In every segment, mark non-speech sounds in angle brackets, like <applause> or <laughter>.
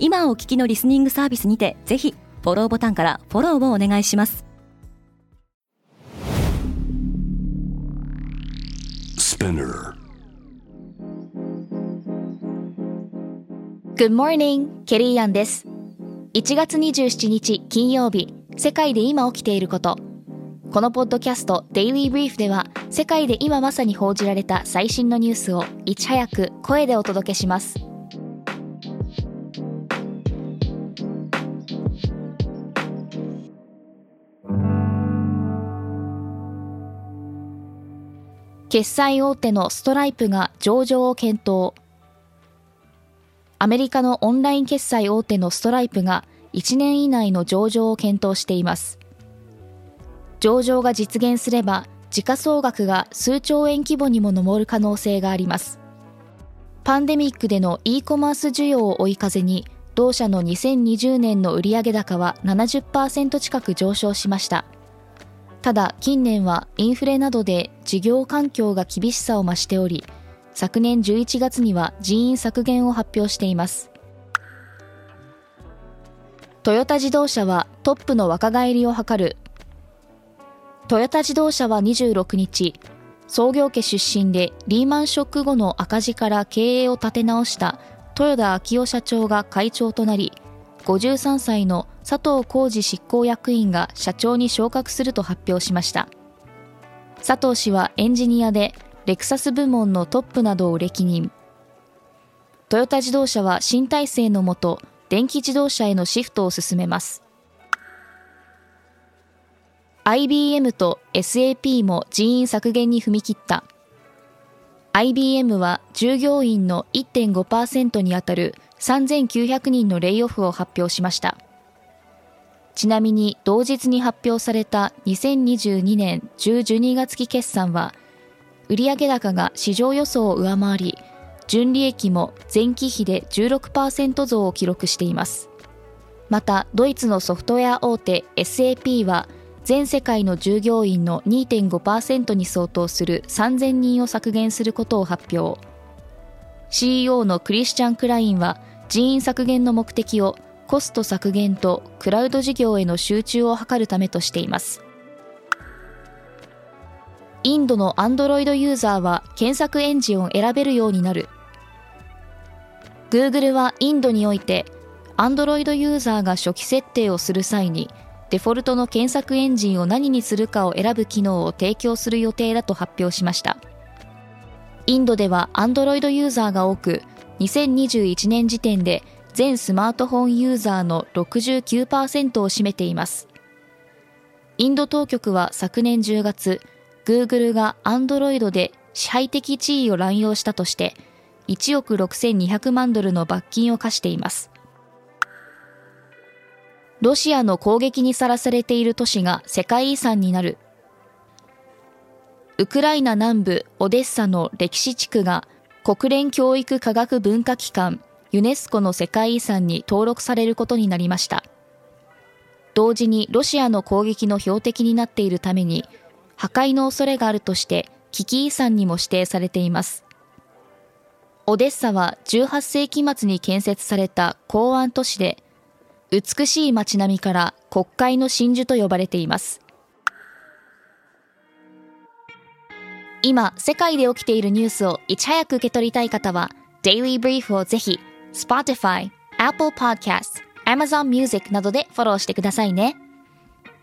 今お聞きのリスニングサービスにてぜひフォローボタンからフォローをお願いします。Good morning, ケリーアンです。1月27日金曜日世界で今起きていること。このポッドキャスト Daily Brief では世界で今まさに報じられた最新のニュースをいち早く声でお届けします決済大手のストライプが上場を検討。アメリカのオンライン決済大手のストライプが1年以内の上場を検討しています。上場が実現すれば時価総額が数兆円規模にも上る可能性があります。パンデミックでの e コマース需要を追い風に同社の2020年の売上高は70%近く上昇しました。ただ近年はインフレなどで事業環境が厳しさを増しており昨年11月には人員削減を発表しています。トヨタ自動車はトップの若返りを図る。トヨタ自動車は26日創業家出身でリーマンショック後の赤字から経営を立て直した豊田昭夫社長が会長となり53歳の佐藤浩二執行役員が社長に昇格すると発表しました。佐藤氏はエンジニアでレクサス部門のトップなどを歴任。トヨタ自動車は新体制のもと電気自動車へのシフトを進めます。IBM と SAP も人員削減に踏み切った。IBM は従業員の1.5%にあたる3900人のレイオフを発表しました。ちなみに同日に発表された2022年10、12月期決算は売上高が市場予想を上回り純利益も前期比で16%増を記録しています。またドイツのソフトウェア大手 SAP は全世界の従業員の2.5%に相当する3000人を削減することを発表。CEO のクリスチャン・クラインは人員削減の目的をコスト削減とクラウド事業への集中を図るためとしています。インドの Android ユーザーは検索エンジンを選べるようになる。Google はインドにおいて Android ユーザーが初期設定をする際にデフォルトの検索エンジンを何にするかを選ぶ機能を提供する予定だと発表しました。インドでは Android ユーザーが多く2021年時点で全スマートフォンユーザーの69%を占めていますインド当局は昨年10月 Google が Android で支配的地位を乱用したとして1億6200万ドルの罰金を課していますロシアの攻撃にさらされている都市が世界遺産になる。ウクライナ南部オデッサの歴史地区が国連教育科学文化機関ユネスコの世界遺産に登録されることになりました。同時にロシアの攻撃の標的になっているために破壊の恐れがあるとして危機遺産にも指定されています。オデッサは18世紀末に建設された港湾都市で美しい街並みから国会の真珠と呼ばれています。今、世界で起きているニュースをいち早く受け取りたい方は、Daily Brief をぜひ、Spotify、Apple Podcast、Amazon Music などでフォローしてくださいね。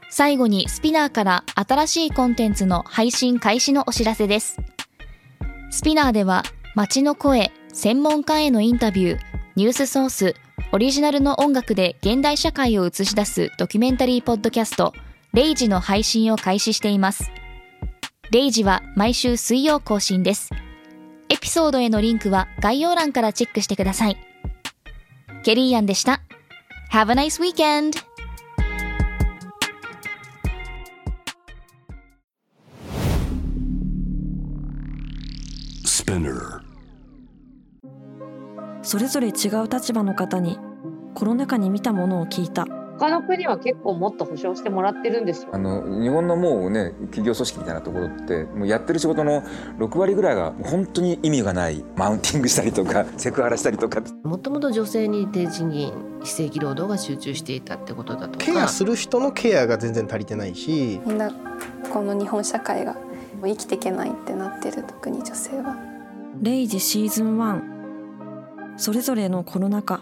最後に SPINEAR から新しいコンテンツの配信開始のお知らせです。 SPINEAR では街の声、専門家へのインタビュー、ニュースソース、オリジナルの音楽で現代社会を映し出すドキュメンタリーポッドキャスト、レイジの配信を開始しています。レイジは毎週水曜更新です。エピソードへのリンクは概要欄からチェックしてください。ケリーアンでした。Have a nice weekend! Spinner. それぞれ違う立場の方にコロナ禍に見たものを聞いた他の国は結構もっと保証してもらってるんですよ。あの日本のもうね企業組織みたいなところってもうやってる仕事の6割ぐらいが本当に意味がないマウンティングしたりとか <laughs> セクハラしたりとか。もともと女性に低賃金非正規労働が集中していたってことだとか。ケアする人のケアが全然足りてないし。みんなこの日本社会がもう生きていけないってなってる特に女性は。レイジシーズン1それぞれのコロナ禍